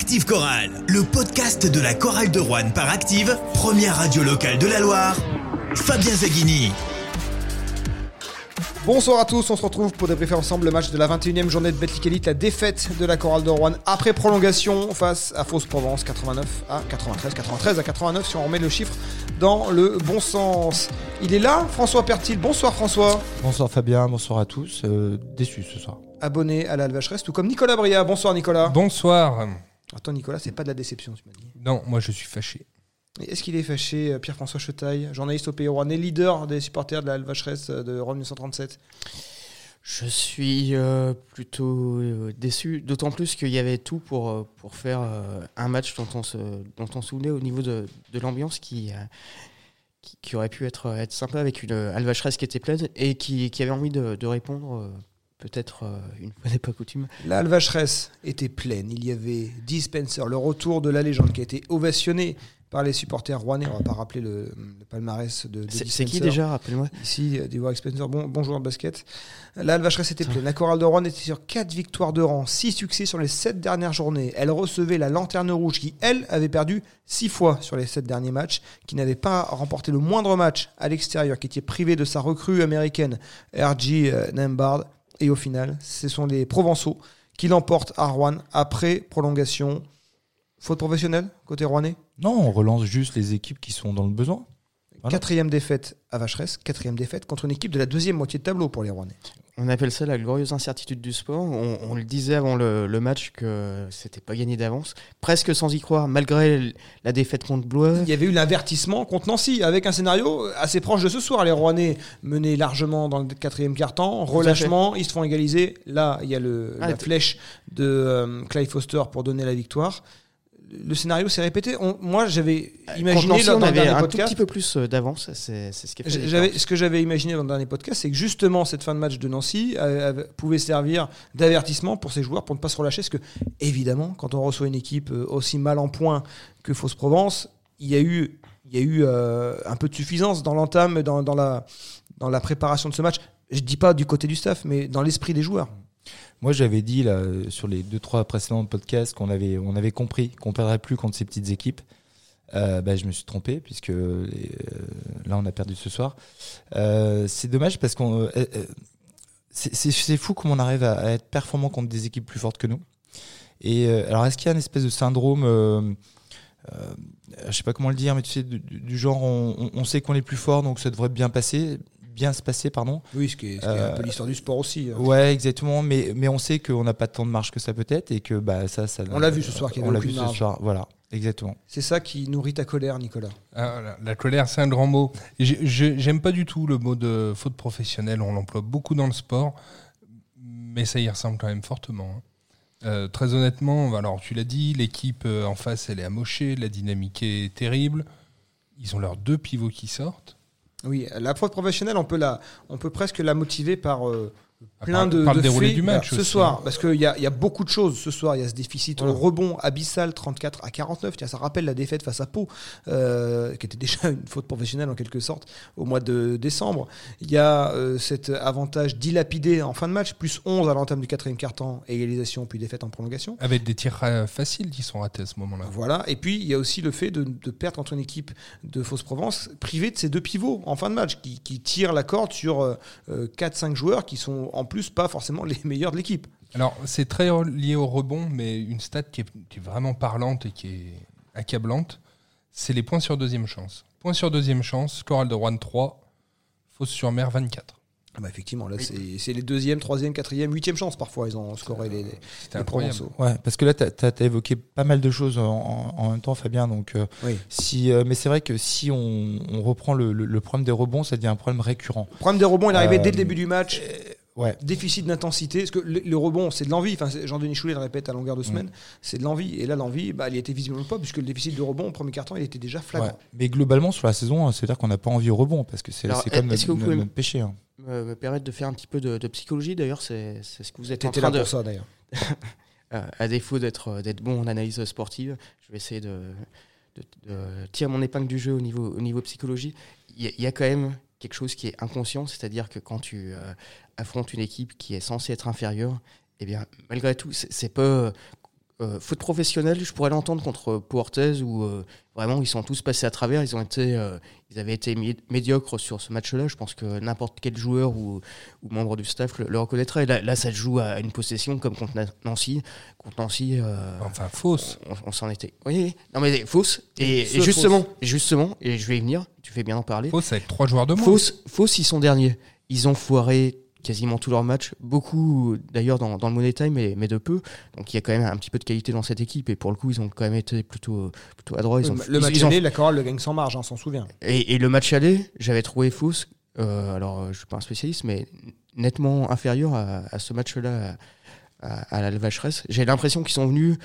Active Chorale, le podcast de la chorale de Rouen par Active, première radio locale de la Loire. Fabien Zaghini. Bonsoir à tous, on se retrouve pour débriefer ensemble le match de la 21e journée de Betclic Elite, la défaite de la chorale de Rouen après prolongation face à Fausse Provence, 89 à 93, 93 à 89 si on remet le chiffre dans le bon sens. Il est là, François Pertil. Bonsoir François. Bonsoir Fabien, bonsoir à tous. Euh, déçu ce soir. Abonné à la Vacheresse, tout comme Nicolas Bria. Bonsoir Nicolas. Bonsoir. Attends Nicolas, c'est pas de la déception, tu m'as dit. Non, moi je suis fâché. Est-ce qu'il est fâché, euh, Pierre-François Chetaille, journaliste au Pays Rouennais, leader des supporters de la Vacheresse de Rome 1937 Je suis euh, plutôt euh, déçu, d'autant plus qu'il y avait tout pour, euh, pour faire euh, un match dont on se, dont on se souvenait au niveau de, de l'ambiance qui, euh, qui, qui aurait pu être, être sympa avec une euh, Alvacheresse qui était pleine et qui, qui avait envie de, de répondre, euh, peut-être euh, une fois n'est pas coutume. La Vacheresse était pleine. Il y avait Dispenser, le retour de la légende qui a été ovationné par les supporters rouennais. On va pas rappeler le, le palmarès de, de C'est qui déjà, rappelle-moi Ici, Warwick Spencer, bon, bon joueur de basket. Là, le Vacheresse était pleine. La chorale de Rouen était sur 4 victoires de rang, 6 succès sur les 7 dernières journées. Elle recevait la Lanterne Rouge qui, elle, avait perdu 6 fois sur les 7 derniers matchs, qui n'avait pas remporté le moindre match à l'extérieur, qui était privé de sa recrue américaine, R.G. euh, Nembard. Et au final, ce sont les Provençaux qui l'emportent à Rouen après prolongation. Faute professionnelle, côté rouennais? Non, on relance juste les équipes qui sont dans le besoin. Voilà. Quatrième défaite à Vacheresse, quatrième défaite contre une équipe de la deuxième moitié de tableau pour les Rouennais. On appelle ça la glorieuse incertitude du sport. On, on le disait avant le, le match que c'était pas gagné d'avance, presque sans y croire, malgré la défaite contre Blois. Il y avait eu l'avertissement contre Nancy, avec un scénario assez proche de ce soir. Les Rouennais menaient largement dans le quatrième quart-temps, relâchement, ils se font égaliser. Là, il y a le, Ah, la flèche de euh, Clive Foster pour donner la victoire. Le scénario s'est répété. On- moi, j'avais Contre imaginé lors on avait un tout podcast. petit peu plus euh, d'avance. C'est ce qui J'avais, ce que j'avais imaginé dans le dernier podcast, c'est que justement cette fin de match de Nancy euh, euh, pouvait servir d'avertissement pour ces joueurs pour ne pas se relâcher. Parce que, évidemment, quand on reçoit une équipe euh, aussi mal en point que Fausse Provence, il y a eu, il y a eu euh, un peu de suffisance dans l'entame, dans, dans, la, dans la préparation de ce match. Je dis pas du côté du staff, mais dans l'esprit des joueurs. Moi, j'avais dit là, sur les deux trois précédents podcasts qu'on avait, on avait compris qu'on perdrait plus contre ces petites équipes. Euh, bah, je me suis trompé puisque euh, là, on a perdu ce soir. Euh, c'est dommage parce qu'on, euh, c'est- fou comment on arrive à, être performant contre des équipes plus fortes que nous. Et alors, est-ce qu'il y a une espèce de syndrome je sais pas comment le dire, mais tu sais, du, genre, on sait qu'on est plus fort, donc ça devrait bien passer, bien se passer, pardon. Oui, ce qui est, Euh, un peu l'histoire du sport aussi. hein. Ouais, exactement. Mais, mais on sait qu'on n'a pas tant de marge que ça peut être et que bah, ça, ça. On l'a vu ce soir qu'il y On avait l'a aucune vu ce soir. Voilà, exactement. C'est ça qui nourrit ta colère, Nicolas. Ah, la, la colère, c'est un grand mot. J'ai- j'ai- J'aime pas du tout le mot de faute professionnelle. On l'emploie beaucoup dans le sport, mais ça y ressemble quand même fortement. hein. Euh, très honnêtement, alors tu l'as dit, l'équipe euh, en face, elle est amochée, la dynamique est terrible. Ils ont leurs deux pivots qui sortent. Oui, la faute professionnelle, on peut, la, on peut presque la motiver par euh, plein de, par de faits. du match ce aussi, soir. hein. Parce qu'il y y a beaucoup de choses ce soir. Il y a ce déficit Voilà. au rebond abyssal 34 à 49. Tiens, ça rappelle la défaite face à Pau, euh, qui était déjà une faute professionnelle en quelque sorte au mois de décembre. Il y a euh, cet avantage dilapidé en fin de match, plus 11 à l'entame du quatrième quart-temps, égalisation puis défaite en prolongation. Avec des tirs euh, faciles qui sont ratés à ce moment-là. Voilà. Et puis, il y a aussi le fait de, de perdre contre une équipe de Fausse-Provence privée de ses deux pivots en fin de match, qui, qui tirent la corde sur euh, 4-5 joueurs qui sont en plus pas forcément les meilleurs de l'équipe. Alors, c'est très lié au rebond, mais une stat qui est, qui est vraiment parlante et qui est accablante, c'est les points sur deuxième chance. Points sur deuxième chance, Coral de Rouen 3, Fausse sur mer 24. Ah bah effectivement, là, c'est c'est les deuxième, troisième, quatrième, huitième chances parfois. Ils ont scoré les, les, C'était les. Provençaux. Ouais, parce que là, tu as, évoqué pas mal de choses en, même temps, Fabien. Donc, euh, Oui. si, euh, mais c'est vrai que si on, on reprend le, le- le problème des rebonds, ça devient un problème récurrent. Le problème des rebonds, il est arrivé Euh, dès le début du match. Ouais. Déficit d'intensité, parce que le, le rebond, c'est de l'envie. Enfin, Jean-Denis Choulet le répète à longueur de semaine, c'est de l'envie. Et là, l'envie, bah, elle était visiblement pas, puisque le déficit de rebond au premier carton, il était déjà flagrant. Ouais. Mais globalement, sur la saison, c'est-à-dire qu'on n'a pas envie au rebond, parce que c'est comme est-ce que notre, vous pouvez notre péché. hein. me, me permettre de faire un petit peu de, de psychologie. D'ailleurs, c'est ce que vous êtes en T'étais train là de. pour ça, d'ailleurs. Euh, à défaut d'être euh, d'être bon en analyse sportive, je vais essayer de, de, de tirer mon épingle du jeu au niveau, au niveau psychologie. Il y, a- il y a quand même quelque chose qui est inconscient, c'est-à-dire que quand tu euh, affrontes une équipe qui est censée être inférieure, eh bien, malgré tout, c'est pas euh, faute professionnelle, je pourrais l'entendre contre Portez où euh, vraiment ils sont tous passés à travers. Ils ont été, euh, ils avaient été médiocres sur ce match-là. Je pense que n'importe quel joueur ou, ou membre du staff le, le reconnaîtrait. Là, là, ça se joue à une possession comme contre Na- Nancy. Contre Nancy, Enfin, fausse. on, on s'en était. Oui, non mais fausse. Et justement, justement, et je vais y venir. Tu fais bien en parler. Fausse avec trois joueurs de moins. Fausse, fausse, ils sont derniers. Ils ont foiré quasiment tous leurs matchs. Beaucoup, d'ailleurs, dans, dans le Money Time, mais, mais de peu. Donc il y a quand même un petit peu de qualité dans cette équipe. Et pour le coup, ils ont quand même été plutôt, plutôt adroits. Ils ont, le ils- match ils ont- aller, la chorale le gagne sans marge, hein, on s'en souvient. et, et le match aller, j'avais trouvé fausse. euh, alors, je suis pas un spécialiste, mais nettement inférieur à, à ce match-là, à, à la Vacheresse. J'ai l'impression qu'ils sont venus.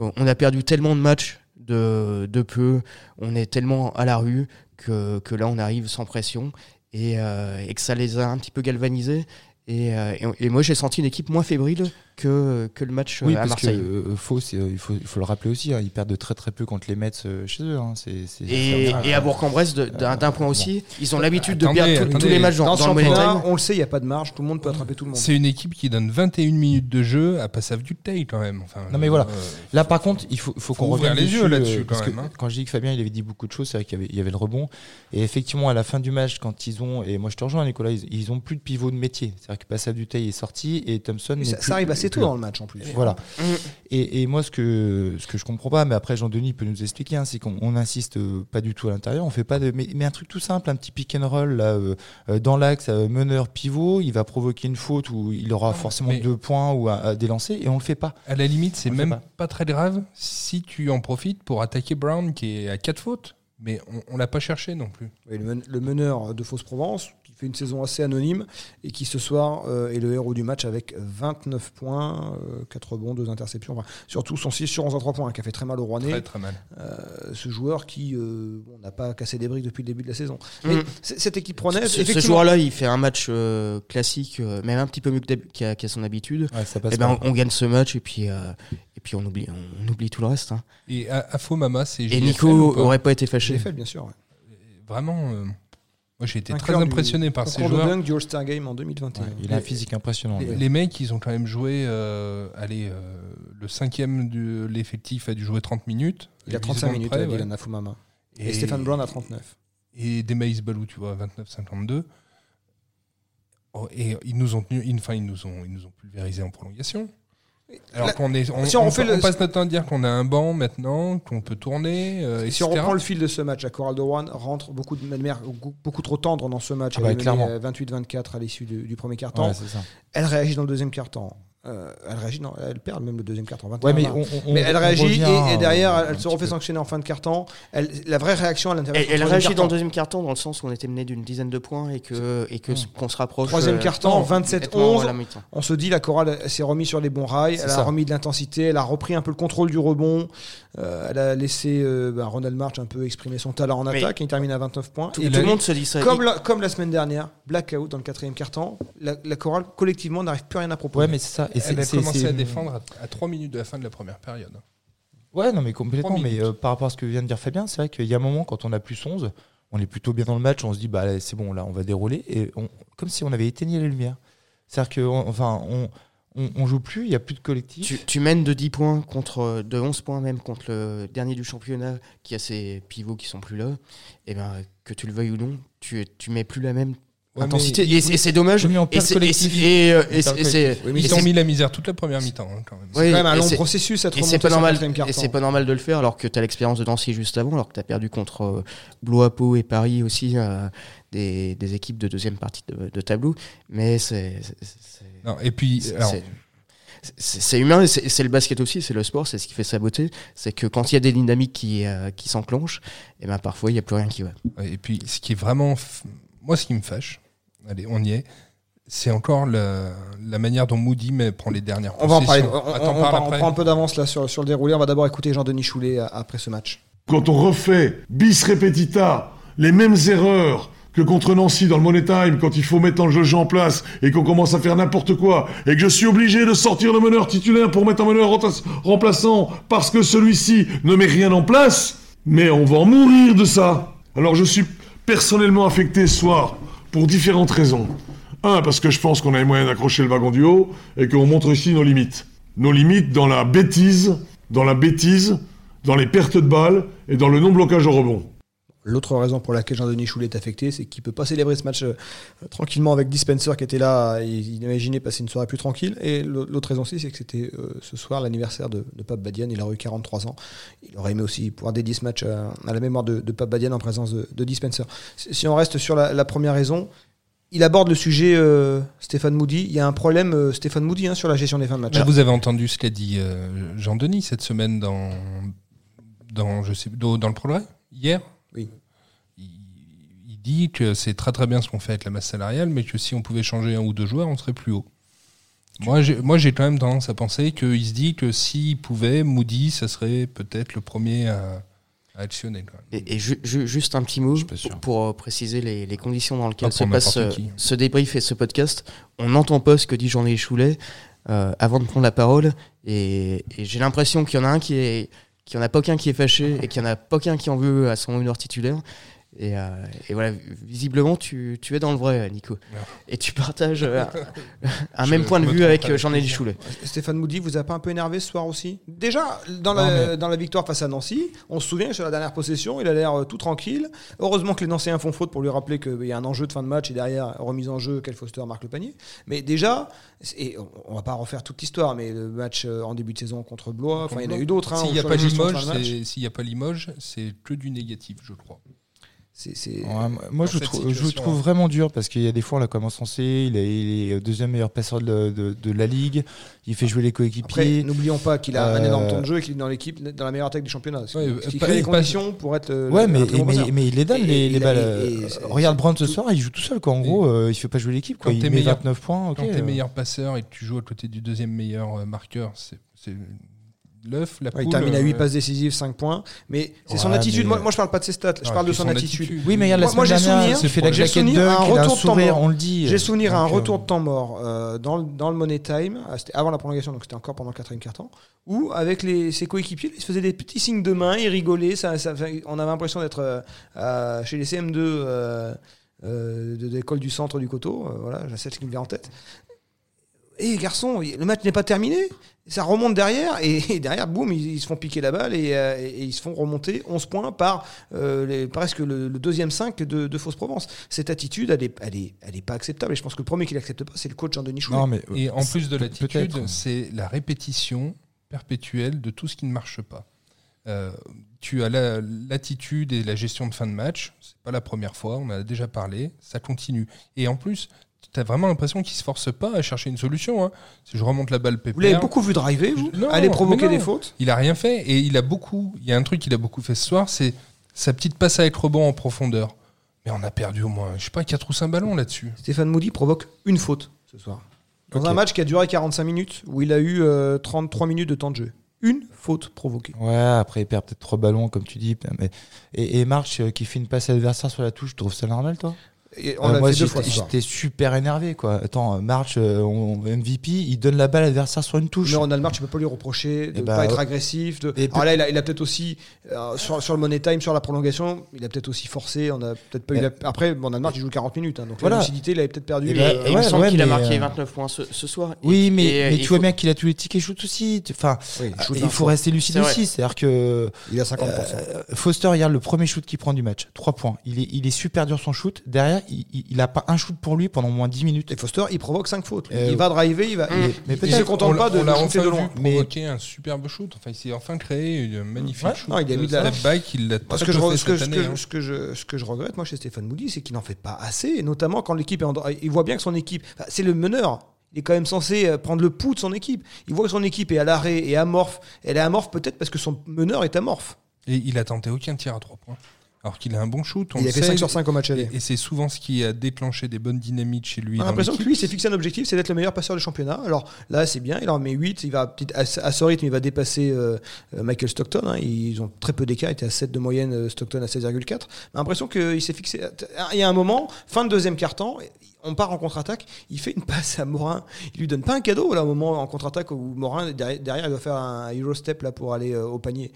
On a perdu tellement de matchs de, de peu. On est tellement à la rue que, que là, on arrive sans pression et, euh, et que ça les a un petit peu galvanisés. Et, euh, et moi, j'ai senti une équipe moins fébrile que, que le match euh, Oui, à parce que Marseille. euh, euh, il, faut, il faut le rappeler aussi, hein, ils perdent de très très peu contre les Mets euh, chez eux. hein, Et, à Bourg-en-Bresse, de- d'un point aussi, ils ont l'habitude de Attendez, perdre tous- tous les matchs dans, Dans, le Money championnat, Time. on le sait, il n'y a pas de marge, tout le monde peut attraper tout le monde. C'est une équipe qui donne 21 minutes de jeu à Passav du Tay quand même. Enfin, Non, mais voilà. euh, Là, par contre, il faut, faut qu'on ouvrir revienne les yeux là-dessus, euh, quand parce même, que hein. Quand je dis que Fabien, il avait dit beaucoup de choses, c'est vrai qu'il y avait, il y avait le rebond. Et effectivement, à la fin du match, quand ils ont, et moi je te rejoins, Nicolas, ils, ils ont plus de pivot de métier. C'est-à-dire que Pascal Duteil est sorti et Thompson. Plus- ça arrive assez tôt dans le match en plus. Voilà. Mm. Et, et moi, ce que, ce que je comprends pas, mais après Jean-Denis peut nous expliquer, hein, c'est qu'on on insiste euh, pas du tout à l'intérieur. On fait pas de, mais, mais un truc tout simple, un petit pick and roll là, euh, euh, dans l'axe, euh, meneur pivot, il va provoquer une faute où il aura forcément mais- deux points ou à, à des lancers et on le fait pas. À la limite, c'est même pas. pas. très grave si tu en profites pour attaquer Brown qui est à 4 fautes. Mais on, on l'a pas cherché non plus. Le, men- le meneur de Fausse-Provence, qui fait une saison assez anonyme et qui ce soir euh, est le héros du match avec 29 points, euh, 4 rebonds, 2 interceptions. Enfin, surtout son 6 sur 11 à 3 points, hein, qui a fait très mal au Rouennais. Très très mal. Euh, ce joueur qui euh, bon, n'a pas cassé des briques depuis le début de la saison. Mais Mm. c- cette équipe rouennaise, Ce, ce joueur-là, il fait un match euh, classique, euh, même un petit peu mieux qu'à qu'à son habitude. Ouais, ça passe Et ben, pas. on, on gagne ce match et puis, euh, et puis on, oublie, on, oublie tout le reste. hein. Et faux Mama, c'est Et Nico aurait pas été fâché. fait bien sûr. ouais. Vraiment, euh, moi j'ai été très du impressionné par ces concours de joueurs. dunk du All-Star Game en 2021. Ouais, il a un physique impressionnant. Les, ouais. les mecs, ils ont quand même joué. euh, allez, euh, le cinquième de l'effectif a dû jouer 30 minutes. Il a Huit 35 secondes minutes, près, ouais. Dylan Afumama. Et, Stéphane Brown à 39. Et Demaïs Balou, tu vois, 29-52. Oh, et ils nous ont tenu, enfin ils nous ont, ils nous ont pulvérisé en prolongation. Alors Là, qu'on est, on, si on on- fait on le- passe notre temps à dire qu'on a un banc maintenant, qu'on peut tourner, euh, Et si on reprend le fil de ce match, la chorale de Rouen rentre beaucoup de manière beaucoup trop tendre dans ce match. Ah Elle bah, menée, clairement. euh, 28-24 à l'issue du, du premier. Ouais, c'est ça. Elle réagit dans le deuxième quart-temps. Euh, elle réagit, non, elle perd même le deuxième quart-temps. 21 Ouais, mais, on- on- Mais elle réagit revient, et, et derrière, elle se refait peu. sanctionner en fin de carton. Elle, la vraie réaction à l'intérieur. Elle, elle réagit dans carton. le deuxième carton dans le sens où on était mené d'une dizaine de points et que et que qu'on se rapproche. Troisième euh, nettement 27-11. à la mi-temps. On se dit la chorale s'est remise sur les bons rails, elle a remis de l'intensité, elle a repris un peu le contrôle du rebond, euh, elle a laissé euh, ben, Ronald March un peu exprimer son talent en Mais- attaque, et il termine à 29 points. Tout, Et tout le monde se dit ça. comme, la, comme la semaine dernière, blackout dans le quatrième quart-temps, la, la chorale collectivement n'arrive plus rien à proposer. Ouais, mais c'est ça. Et c'est- Elle a commencé à défendre à, à 3 minutes de la fin de la première période. Ouais, non, mais complètement. Mais euh, par rapport à ce que vient de dire Fabien, c'est vrai qu'il y a un moment, quand on a plus 11, on est plutôt bien dans le match, on se dit, bah allez, c'est bon, là, on va dérouler. Et on, comme si on avait éteigné les lumières. C'est-à-dire qu'on enfin, on, on, on joue plus, il n'y a plus de collectif. Tu, tu mènes de 10 points contre de 11 points même contre le dernier du championnat qui a ses pivots qui sont plus là. Et ben que tu le veuilles ou non, tu tu mets plus la même Ouais, intensité mais et c'est- dommage. Et c'est-. Oui, ils ont mis la misère toute la première mi-temps hein, quand même. Oui, c'est quand même un long processus cette Et c'est pas normal. Et c'est pas normal de le faire alors que tu as l'expérience de Nancy juste avant, alors que tu as perdu contre euh, Blois-Pau et Paris aussi, euh, des, des équipes de deuxième partie de, de tableau. Mais c'est et puis, c'est- humain, c'est le basket aussi, c'est le sport, c'est ce qui fait sa beauté. C'est que quand il y a des dynamiques qui, euh, qui s'enclenchent, et ben parfois il n'y a plus rien qui va. Et puis, ce qui est vraiment. Moi, ce qui me fâche, allez, on y est, c'est encore la, la manière dont Moody mais, prend les dernières On va en parler. On, Attends, on parle prend un peu d'avance là sur, sur le déroulé. On va d'abord écouter Jean-Denis Choulet euh, après ce match. Quand on refait bis repetita les mêmes erreurs que contre Nancy dans le Money Time, quand il faut mettre le jeu en place et qu'on commence à faire n'importe quoi, et que je suis obligé de sortir le meneur titulaire pour mettre un meneur remplaç- remplaçant parce que celui-ci ne met rien en place, mais on va en mourir de ça. Alors je suis personnellement affecté ce soir pour différentes raisons. Un, parce que je pense qu'on a les moyens d'accrocher le wagon du haut et qu'on montre ici nos limites. Nos limites dans la bêtise dans la bêtise, dans les pertes de balles et dans le non-blocage au rebond. L'autre raison pour laquelle Jean-Denis Choulet est affecté, c'est qu'il peut pas célébrer ce match euh, tranquillement avec Dispenser qui était là. il imaginait passer une soirée plus tranquille. Et l'autre raison aussi, c'est que c'était euh, ce soir l'anniversaire de, de Pape Badian. Il aurait eu 43 ans. Il aurait aimé aussi pouvoir dédier ce match à, à la mémoire de, de Pape Badian en présence de, Dispenser. Si on reste sur la, première raison, il aborde le sujet euh, Stéphane Moody. Il y a un problème euh, Stéphane Moody hein, sur la gestion des fins de match. Vous avez entendu ce qu'a dit euh, Jean-Denis cette semaine dans, dans, je sais, dans le progrès Hier? Oui. Il, il dit que c'est très très bien ce qu'on fait avec la masse salariale, mais que si on pouvait changer un ou deux joueurs, on serait plus haut. Moi, j'ai, moi, j'ai quand même tendance à penser qu'il se dit que s'il pouvait, Moody, ça serait peut-être le premier à, à actionner. Et, et ju- ju- juste un petit mot pour, pour, préciser les, les conditions dans lesquelles se passe euh, qui. ce débrief et ce podcast. On n'entend pas ce que dit Jean-Denis Choulet euh, avant de prendre la parole. Et, et j'ai l'impression qu'il y en a un qui est, qu'il y en a pas aucun qui est fâché et qu'il y en a pas aucun qui en veut à son honneur titulaire. Et, euh, et voilà, visiblement, tu, tu es dans le vrai, Nico. Et tu partages euh, un Je- même point de vue avec euh, plaisir. Choulet. Stéphane Moody vous a pas un peu énervé ce soir aussi? Déjà, dans Non, la, mais- dans la victoire face à Nancy, on se souvient sur la dernière possession, il a l'air tout tranquille. Heureusement que les Nancéens font faute pour lui rappeler qu'il y a un enjeu de fin de match et derrière, remise en jeu, Kel Foster marque le panier. Mais déjà, et on, on va pas refaire toute l'histoire, mais le match en début de saison contre Blois, enfin il y en a eu d'autres. hein, S'il n'y a pas Limoges, c'est que du négatif, je crois. Ouais, moi, je, le trouve- je hein. vraiment dur parce qu'il y a des fois, on l'a commencé censé, il est, il est deuxième meilleur passeur de, de- de la ligue, il fait jouer les coéquipiers. n'oublions pas qu'il a un Euh, énorme temps de jeu et qu'il est dans l'équipe, dans la meilleure attaque du championnat. Ouais, pas- crée les conditions pour être. euh, Ouais, mais, mais, mais il les donne, Et- les, et les il a- balles. et- euh, et- Regarde Brown ce soir, il joue tout seul. Quoi. En gros, euh, il fait pas jouer l'équipe. quoi. Quand Il met meilleur- 29 points. Quand t'es euh. meilleur passeur et que tu joues à côté du deuxième meilleur euh, marqueur, c'est l'œuf, la Ouais, poule. il termine à 8 euh, passes décisives, 5 points. Mais c'est son attitude. mais- Moi, moi, je parle pas de ses stats, je parle de son attitude. Oui, mais regarde, la Moi- j'ai dernière, souvenir- il se fait la j'ai souvenir de un retour de temps mort. on le dit. J'ai souvenir à un euh, retour de temps mort euh, dans, le- dans le Money Time, c'était avant la prolongation, donc c'était encore pendant le quatrième quart-temps, où avec les, ses coéquipiers, il se faisait des petits signes de main, il rigolait, ça, ça- on avait l'impression d'être euh, à- chez les CM2 euh, euh, de l'école du centre du coteau, euh, voilà, j'ai celle qui me vient en tête. Et garçon, le match n'est pas terminé, ça remonte derrière, et, et derrière, boum, ils, ils se font piquer la balle et, euh, et ils se font remonter 11 points par euh, les- presque le, le deuxième 5 de, de Fausse Provence. Cette attitude, elle est, elle, est, elle est pas acceptable, et je pense que le premier qui l'accepte pas, c'est le coach Jean-Denis. Non, mais. Et en plus de l'attitude, c'est la répétition perpétuelle de tout ce qui ne marche pas. Euh, tu as la- l'attitude et la gestion de fin de match, c'est pas la première fois, on en a déjà parlé, ça continue. Et en plus, tu as vraiment l'impression qu'il se force pas à chercher une solution. hein. Si je remonte la balle pépère, Vous l'avez beaucoup vu driver, vous Non, Aller provoquer des fautes il a rien fait et il a beaucoup. Il y a un truc qu'il a beaucoup fait ce soir, c'est sa petite passe avec rebond en profondeur. Mais on a perdu au moins, je sais pas, 4 ou 5 ballons là-dessus. Stéphane Moody provoque une faute ce soir. Dans un match qui a duré 45 minutes, où il a eu euh, 33 minutes de temps de jeu. Une faute provoquée. Ouais, après, il perd peut-être trois ballons, comme tu dis. Mais... Et, et March euh, qui fait une passe à l'adversaire sur la touche, tu trouves ça normal, toi? Et on Euh, Moi, j'étais super énervé, quoi. Attends, euh, March, euh, on- MVP, il donne la balle à l'adversaire sur une touche. Mais Ronald March, tu peux pas lui reprocher de Eh ne bah, pas être ouais. agressif. De... Et Alors là, il a, il a peut-être aussi, euh, sur, sur le Money Time, sur la prolongation, il a peut-être aussi forcé. On a peut-être pas eu Eh. la... Après, Ronald March, il joue 40 minutes. hein, donc Voilà. la lucidité, il avait peut-être perdu. Eh Et, euh, et il me semble ouais, qu'il a marqué euh, 29 points ce, ce soir. Et- Oui, mais, et, mais il tu vois faut- bien qu'il a tous les tickets shoot aussi. Enfin, oui, il shoot il faut rester lucide aussi. C'est-à-dire que Il a 50%. euh, Foster, regarde le premier shoot qu'il prend du match, 3 points. Il est, il est super dur son shoot. Derrière, il, il, il a pas un shoot pour lui pendant moins 10 minutes. Et Foster, il provoque 5 fautes. Euh, il va driver, il va. Mm. il- Mais il peut-être se contente On pas de, l'a shooter enfin de loin. Mais- provoquer un superbe shoot. Enfin, il s'est enfin créé une magnifique Ouais. shoot. Non, il a mis de de la- back, il l'a ce que, je, peu re- fait ce, que, cette ce que- année, hein. ce que je, ce que je regrette, moi, chez Stéphane Moody, c'est qu'il n'en fait pas assez, et notamment quand l'équipe est en. Il voit bien que son équipe. c'est le meneur. Il est quand même censé euh, prendre le pouls de son équipe. Il voit que son équipe est à l'arrêt et amorphe. Elle est amorphe peut-être parce que son meneur est amorphe. Et il a tenté aucun tir à 3 points. Alors qu'il a un bon shoot. On il a fait sait, 5 sur 5 au match aller. Et, et c'est souvent ce qui a déclenché des bonnes dynamiques chez lui. On a l'impression que lui, il s'est fixé un objectif, c'est d'être le meilleur passeur du championnat. Alors là, c'est bien, il en met 8, il va à, ce rythme, il va dépasser euh, euh, Michael Stockton. hein. Ils ont très peu d'écart, il était à 7 de moyenne, euh, Stockton à 16,4. On a l'impression qu'il s'est fixé. Il y a un moment, fin de deuxième quart-temps, on part en contre-attaque, il fait une passe à Morin. Il lui donne pas un cadeau là au moment en contre-attaque où Morin derrière, derrière, il doit faire un Euro step là pour aller euh, au panier.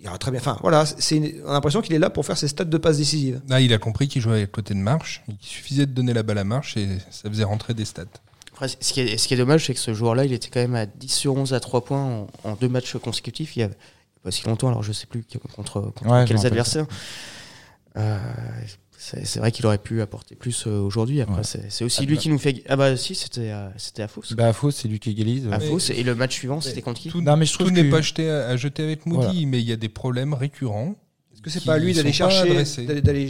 Il ira très bien. Enfin voilà, c'est une- on a l'impression qu'il est là pour faire ses stats de passes décisives. Là, il a compris qu'il jouait à côté de Marche. Il suffisait de donner la balle à Marche et ça faisait rentrer des stats. Après, ce qui est, ce qui est dommage, c'est que ce joueur-là, il était quand même à 10 sur 11 à 3 points en, en deux matchs consécutifs. Il y a pas si longtemps, alors je sais plus contre, contre Ouais, quels adversaires. Euh, c'est c'est vrai qu'il aurait pu apporter plus euh, aujourd'hui. Après, Ouais. c'est c'est aussi Ah, lui bah. qui nous fait. Ah bah si, c'était c'était à Fos. Bah, faux, c'est lui qui égalise. à mais- Fos. Et le match suivant, c'était contre qui? Tout, Non, mais je tout n'est que- pas jeté à, à jeter avec Moody, mais il y a des problèmes récurrents. Est-ce que c'est pas à lui d'aller chercher,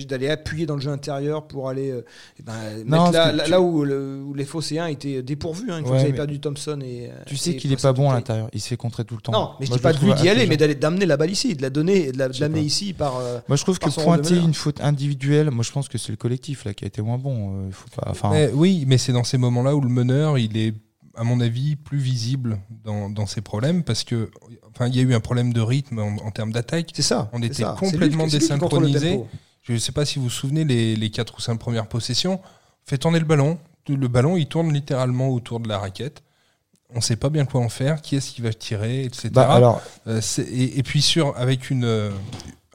d'aller- appuyer dans le jeu intérieur pour aller euh, eh ben, Non, mettre là, parce que là, tu- là où, le- où les Phocéens étaient dépourvus, hein, une fois Ouais, qu'ils avaient perdu Thompson et. Tu sais qu'il est pas bon à l'intérieur. Il se fait contrer tout le temps. Non, mais je dis pas le de lui d'y aller, mais d'aller d'amener la balle ici, de la donner, et de la, de Je la sais mettre pas. ici par. euh, Moi, je trouve que pointer une faute individuelle, moi, je pense que c'est le collectif là qui a été moins bon. Euh, il faut pas. Enfin, Mais oui, mais c'est dans ces moments-là où le meneur, il est, à mon avis, plus visible dans, dans ses problèmes parce que, enfin, il y a eu un problème de rythme en, en termes d'attaque. C'est ça. On était ça. Complètement désynchronisés. Je ne sais pas si vous vous souvenez, les, les 4 ou 5 premières possessions, fait tourner le ballon. Le ballon, il tourne littéralement autour de la raquette. On ne sait pas bien quoi en faire, qui est-ce qui va tirer, etc. bah, alors, Euh, et, et puis sur avec une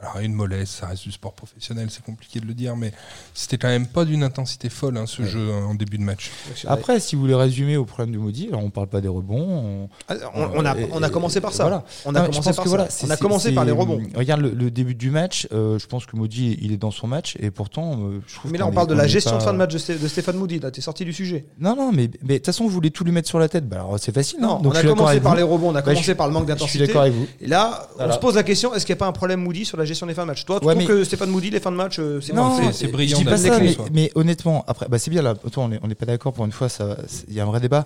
alors une mollesse, ça reste du sport professionnel, c'est compliqué de le dire, mais c'était quand même pas d'une intensité folle hein, ce jeu euh, en début de match. après, si vous voulez résumer au problème du maudit, alors on parle pas des rebonds. on- Ah, On, on a, Et- on a commencé par ça. voilà. On a Non, commencé par que ça. voilà, on a commencé par les rebonds. Regarde le, le début du match. euh, je pense que Maudit, il est dans son match et pourtant, euh, je trouve. Mais là, on parle est- de la est gestion de pas- fin de match de, Sté- de Stéphane Moody. Là, t'es sorti du sujet. Non, non, mais mais de toute façon, vous voulez tout lui mettre sur la tête. Bah, alors c'est facile. Non, hein. Donc, on a commencé par vous. les rebonds, on a Bah, commencé par le manque Je suis d'intensité. d'accord avec vous. Et là, on se pose la question est-ce qu'il n'y a pas un problème Moody sur la gestion des fins de match Toi, tu Ouais, trouves mais- que Stéphane Moody, les fins de match, euh, c'est Non, c'est- c'est brillant Je dis pas d'amener ça, qu'on mais, honnêtement, après, bah c'est bien là. Toi, on est- on n'est pas d'accord pour une fois. ça va- c'est- Il y a un vrai débat.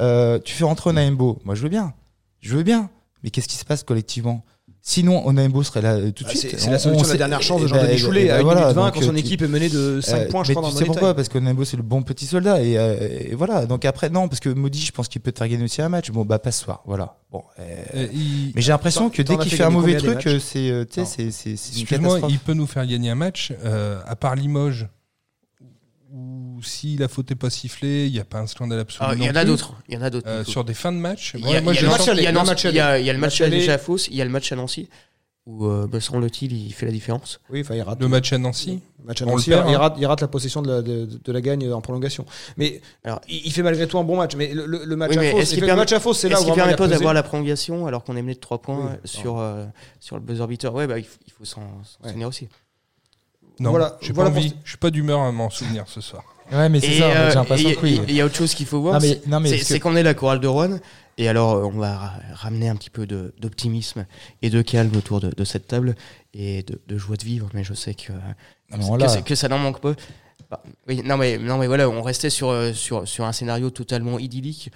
Euh, tu fais rentrer Onaimbo. Moi, je veux bien. Je veux bien. Mais qu'est-ce qui se passe collectivement? Sinon, Onaimbo serait là euh, tout de Bah, suite. c'est la solution de la dernière chance de eh Jean-Denis ben, Choulet eh ben à 1 voilà, minute 20 donc, quand son tu- équipe est menée de 5 Euh, points, je mais crois, dans tu le pourquoi. Parce que Onaimbo c'est le bon petit soldat et, euh, et voilà. Donc après non parce que Maudit je pense qu'il peut te faire gagner aussi un match. Bon bah pas ce soir. Voilà. Bon. euh, Euh, il- mais j'ai l'impression que dès qu'il fait fait un mauvais truc, euh, c'est euh, tu sais, Non. c'est c'est c'est une Excuse-moi, catastrophe. il peut nous faire gagner un match, euh, à part Limoges, où si la faute n'est pas sifflée, il n'y a pas un scandale absolu. Ah, Il y en a d'autres. Il y en a d'autres. Euh, sur des fins de match, Il y a, il le match il il il déjà à Fos, il y a le match à Nancy, où euh, me semble-t-il, il fait la différence. Oui, enfin, il rate. le match à Nancy. match à Nancy, perd, il, hein. rate, il rate la possession de la, de, de la gagne en prolongation. Mais Alors- il, il fait malgré tout un bon match. Mais le, le- le match Oui, mais à Fos, est-ce qu'il le permet- match à Fos, c'est là où permet il a pas d'avoir la prolongation alors qu'on est mené de 3 points Oui. sur, euh, sur le buzzer beater? Ouais, bah, il faut, il s'en Ouais. souvenir aussi. Non, Voilà, j'ai voilà pour. Je suis pas d'humeur à m'en souvenir ce soir. Ouais mais c'est ça. euh, J'ai l'impression et- que oui. il y a autre chose qu'il faut voir, c'est- qu'on est la chorale de Rouen. Et alors, euh, on va ra- ramener un petit peu d'optimisme et de calme autour de, de cette table et de, de joie de vivre. Mais je sais que, Non, mais que, ça n'en manque pas. Bah, oui, non, mais, non, mais voilà, on restait sur, euh, sur, sur un scénario totalement idyllique.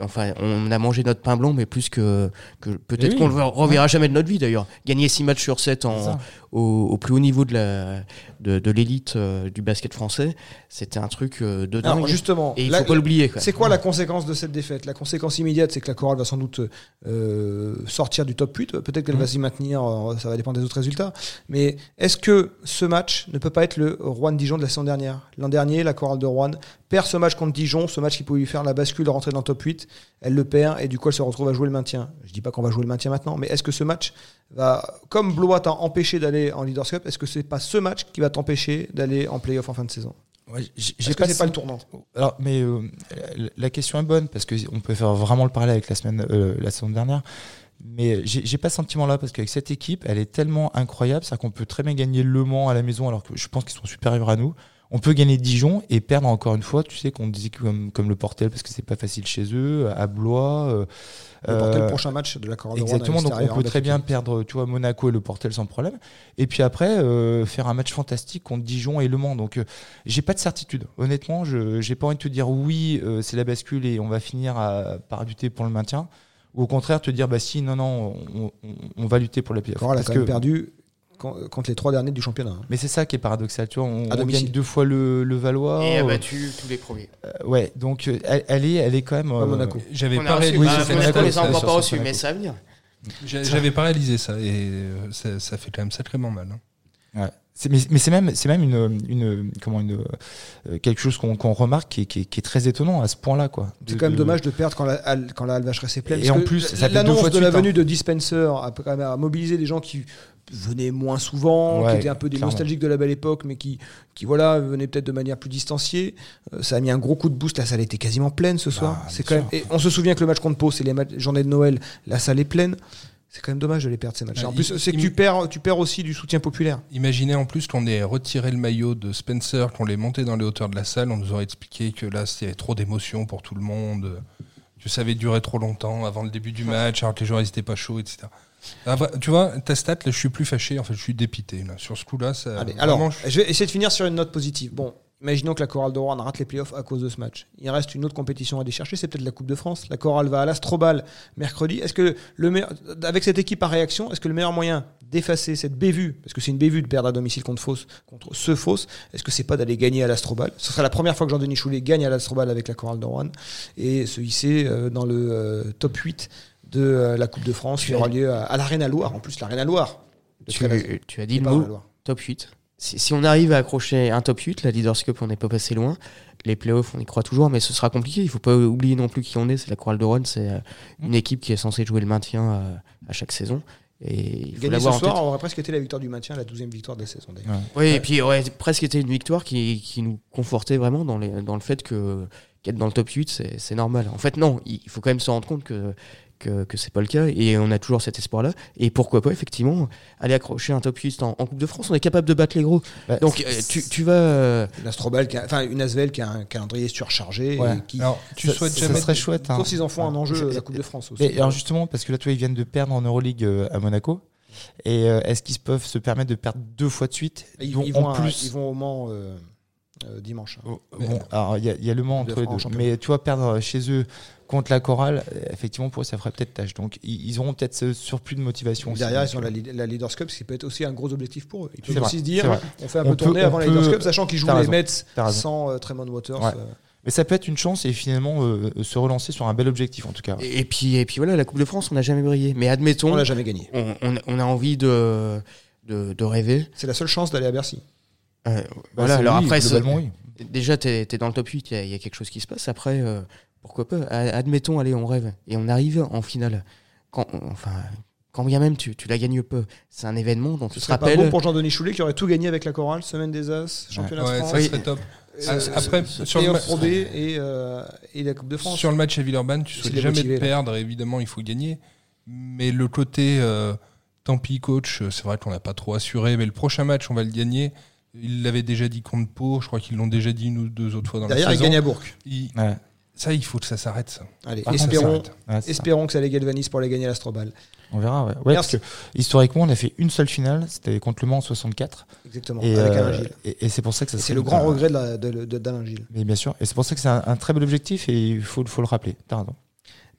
Enfin, on a mangé notre pain blanc, mais plus que, que peut-être oui. qu'on le reverra jamais de notre vie d'ailleurs. Gagner 6 matchs sur 7 C'est en, ça. au, au plus haut niveau de la de, de l'élite euh, du basket français, c'était un truc euh, de dingue. Alors, justement, et il là- faut pas l'oublier. C'est quoi la conséquence de cette défaite? La conséquence immédiate, c'est que la chorale va sans doute euh, sortir du top 8. Peut-être qu'elle va s'y maintenir, ça va dépendre des autres résultats. Mais est-ce que ce match ne peut pas être le Rouen-Dijon de la saison dernière? L'an dernier, la chorale de Rouen perd ce match contre Dijon, ce match qui pouvait lui faire la bascule de rentrer dans le top 8. Elle le perd et du coup, elle se retrouve à jouer le maintien. Je dis pas qu'on va jouer le maintien maintenant, mais est-ce que ce match va, comme Blois t'a empêché d'aller en Leaders Cup, est-ce que c'est pas ce match qui va t'empêcher d'aller en playoff en fin de saison? Ouais, j'ai- le pas le tournant? Alors, mais euh, la question est bonne parce que on peut faire vraiment le parallèle avec la semaine, euh, la saison dernière. Mais j'ai pas ce sentiment-là parce qu'avec cette équipe, elle est tellement incroyable, c'est qu'on peut très bien gagner Le Mans à la maison alors que je pense qu'ils sont supérieurs à nous. On peut gagner Dijon et perdre encore une fois, tu sais, qu'on disait comme, comme le Portel parce que c'est pas facile chez eux, à Blois. euh, Le Portel, euh, prochain match de la à Exactement, donc on peut très bien perdre, tu vois, Monaco et le Portel sans problème. Et puis après, euh, faire un match fantastique contre Dijon et Le Mans. Donc, j'ai pas de certitude. Honnêtement, je j'ai pas envie de te dire oui, c'est la bascule et on va finir à, par lutter pour le maintien. Ou au contraire, te dire bah si, non, non, on, on- on va lutter pour la playoff. A Parce quand que- même perdu contre les trois derniers du championnat. hein. Mais c'est ça qui est paradoxal. Tu vois, on, on gagne deux fois le, le Valois. Et a euh, battu tous les premiers. euh, ouais, donc euh, elle, elle est, elle est quand même. Euh, Monaco. J'avais a pas, bah, Monaco, Monaco, on les a encore pas reçus, mais ça va venir. j'a- j'avais pas réalisé ça et ça, ça fait quand même sacrément mal. hein. Ouais. Mais, mais c'est même, c'est même une, une, comment une, euh, quelque chose qu'on remarque qui est, qui, est, qui est très étonnant à ce point-là, quoi. C'est quand même de- dommage de perdre quand la, halle- quand la halle vacheresse est pleine. Et en plus, l'annonce fois de de la hein. venue de Dispenser a, quand même a mobilisé des gens qui venaient moins souvent, Ouais, qui étaient un peu des clairement. nostalgiques de la belle époque, mais qui, qui voilà, venaient peut-être de manière plus distanciée. Euh, ça a mis un gros coup de boost. La salle était quasiment pleine ce soir. Bah, c'est quand même. Et on se souvient que le match contre Pau, c'est les matchs- journées de Noël. La salle est pleine. C'est quand même dommage de les perdre ces matchs. Bah, en plus, c'est que tu perds, tu perds aussi du soutien populaire. Imaginez en plus qu'on ait retiré le maillot de Spencer, qu'on l'ait monté dans les hauteurs de la salle, on nous aurait expliqué que là, c'était trop d'émotions pour tout le monde, que ça avait duré trop longtemps avant le début du match, alors que les joueurs n'étaient pas chauds, etc. Ah, tu vois, ta stat, là, je suis plus fâché, en fait, je suis dépité. Là. Sur ce coup-là, ça. Allez, alors, je- je vais essayer de finir sur une note positive. Bon, imaginons que la Chorale de Rouen rate les playoffs à cause de ce match. Il reste une autre compétition à aller chercher, c'est peut-être la Coupe de France. La Chorale va à l'Astrobal mercredi. Est-ce que le meilleur, avec cette équipe à réaction, est-ce que le meilleur moyen d'effacer cette bévue, parce que c'est une bévue de perdre à domicile contre Fausse, contre ce Fausse, est-ce que c'est pas d'aller gagner à l'Astrobal Ce serait la première fois que Jean-Denis Choulet gagne à l'Astrobal avec la Chorale de Rouen et se hisser euh, dans le euh, top 8 de euh, la Coupe de France qui aura lieu à, à l'Arena Loire. En plus, l'Arena Loire. Tu, tu as dit le mot top 8. Si, si on arrive à accrocher un top 8, la Leaders Cup, on n'est pas passé loin. Les playoffs, on y croit toujours, mais ce sera compliqué. Il faut pas oublier non plus qui on est. C'est la Chorale de Rouen. C'est euh, une équipe qui est censée jouer le maintien euh, à chaque saison. Et il faut Gagner ce en soir tête. aurait presque été la victoire du maintien, la 12e victoire de la saison d'ailleurs. Oui, et puis aurait presque été une victoire qui, qui nous confortait vraiment dans, les, dans le fait que qu'être dans le top 8, c'est c'est normal. En fait, non, il faut quand même se rendre compte que, que, que c'est pas le cas et on a toujours cet espoir-là. Et pourquoi pas, effectivement, aller accrocher un top 8 en, en Coupe de France, on est capable de battre les gros. Bah, Donc euh, tu, tu vas. euh, Une Astrobal, qui a- enfin une Asvel qui a un calendrier surchargé. Ouais. Et qui, Alors, tu ça, souhaites ça jamais. serait chouette. hein. s'ils en font un enjeu, Je- la Coupe de France aussi. Mais alors justement, parce que là, tu vois, ils viennent de perdre en Euroleague euh, à Monaco. Et euh, est-ce qu'ils peuvent se permettre de perdre deux fois de suite? Ils, Ils vont en à- plus. ils vont au Mans euh, euh, dimanche. Oh, Bon, alors il y, a- il y a le Mans entre les deux. Mais tu vois, perdre chez eux contre la chorale, euh, effectivement, pour eux, ça ferait peut-être tâche. Donc ils, ils auront peut-être ce surplus de motivation. aussi. Derrière, ils Donc, sont la, Lead- la Leaders Cup, ce qui peut être aussi un gros objectif pour eux. Ils peuvent vrai, aussi se dire, on fait un On peu tourner peut- avant on la Leaders Cup, sachant qu'ils jouent les raison, Mets sans euh, Tremont Waters. Ouais. euh. Mais ça peut être une chance et finalement euh, se relancer sur un bel objectif en tout cas. et, et puis, et puis voilà, la Coupe de France, on n'a jamais brillé. Mais admettons, On l'a jamais gagné. on, on- on a envie de, de, de rêver. C'est la seule chance d'aller à Bercy. Euh, Bah, voilà, c'est- alors oui, après, c'est- globalement, oui. Déjà, tu es, dans le top 8, il y, a- il y a quelque chose qui se passe. Après, euh, pourquoi pas Admettons, allez, on rêve. Et on arrive en finale. Quand, enfin, quand bien même tu, tu la gagnes peu, c'est un événement dont Ce tu te rappelles. bon pour Jean-Denis Choulet qui aurait tout gagné avec la chorale, semaine des As, championnat Ouais, de ça France, serait top. euh, Après, sur le et, euh, et la Coupe de France. Sur le match à Villeurbanne, tu souhaites jamais motivé, là. perdre, évidemment, il faut gagner. Mais le côté, euh, tant pis, coach, c'est vrai qu'on n'a pas trop assuré, mais le prochain match, on va le gagner. Il l'avait déjà dit contre Pau, je crois qu'ils l'ont déjà dit une ou deux autres fois dans Derrière, la il saison. gagne à Bourg. Il- Ouais. Ça, il faut que ça s'arrête, ça. Allez, Par contre, ça espérons, s'arrête. Ouais, c'est ça. espérons que ça les galvanise pour aller gagner l'Astrobal. On verra. Ouais. Parce que historiquement, on a fait une seule finale, c'était contre le Mans en 64. Exactement, Et, avec euh, Alain Gilles. et, et c'est pour ça que ça C'est le grand regret de la- de- de- d'Alain Gilles. Mais bien sûr, et c'est pour ça que c'est un, un très bel objectif et il faut, faut le rappeler. T'as raison.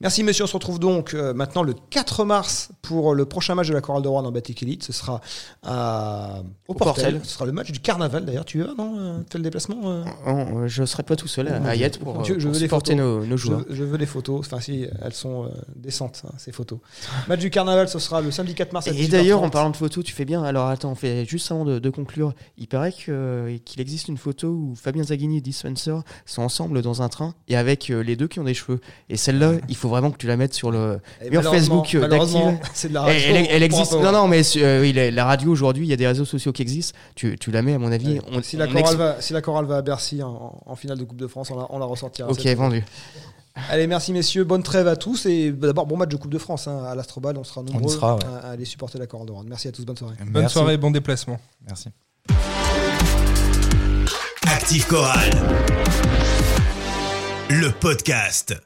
Merci messieurs, on se retrouve donc euh, maintenant le 4 mars pour le prochain match de la Chorale de Rouen en Batik Elite. Ce sera à, au, Au Portel. Portel. Ce sera le match du carnaval d'ailleurs. Tu vas, non euh, le déplacement euh Oh, euh, je ne serai pas tout seul à Oh, Ayette pour, euh, je pour veux supporter photos. nos, joueurs. je veux des photos. Enfin, si, elles sont euh, décentes, hein, ces photos. match du carnaval, ce sera le samedi 4 mars à Et d'ailleurs, 18h30. en parlant de photos, tu fais bien. Alors attends, on fait juste avant de, de conclure. Il paraît euh, qu'il existe une photo où Fabien Zaghini et Dick Spencer sont ensemble dans un train et avec euh, les deux qui ont des cheveux. Et celle-là, il faut vraiment que tu la mettes sur le. Et malheureusement- Facebook, euh, malheureusement, d'active. c'est de la Elle, radio. elle- on existe. Non, non, mais euh, oui, la, la radio aujourd'hui, il y a des réseaux sociaux qui existent. Tu, tu la mets, à mon avis. Ouais. On, si, la on va, si la chorale va à Bercy en, en finale de Coupe de France, on la, on la ressortira. Ok, vendu. Allez, merci messieurs, bonne trêve à tous et d'abord bon match de Coupe de France hein, à l'Astrobal, on sera nombreux sera, ouais. à, à aller supporter la chorale de. Merci à tous, bonne soirée. Bonne Merci. soirée, bon déplacement. Merci. Active Chorale. Le podcast.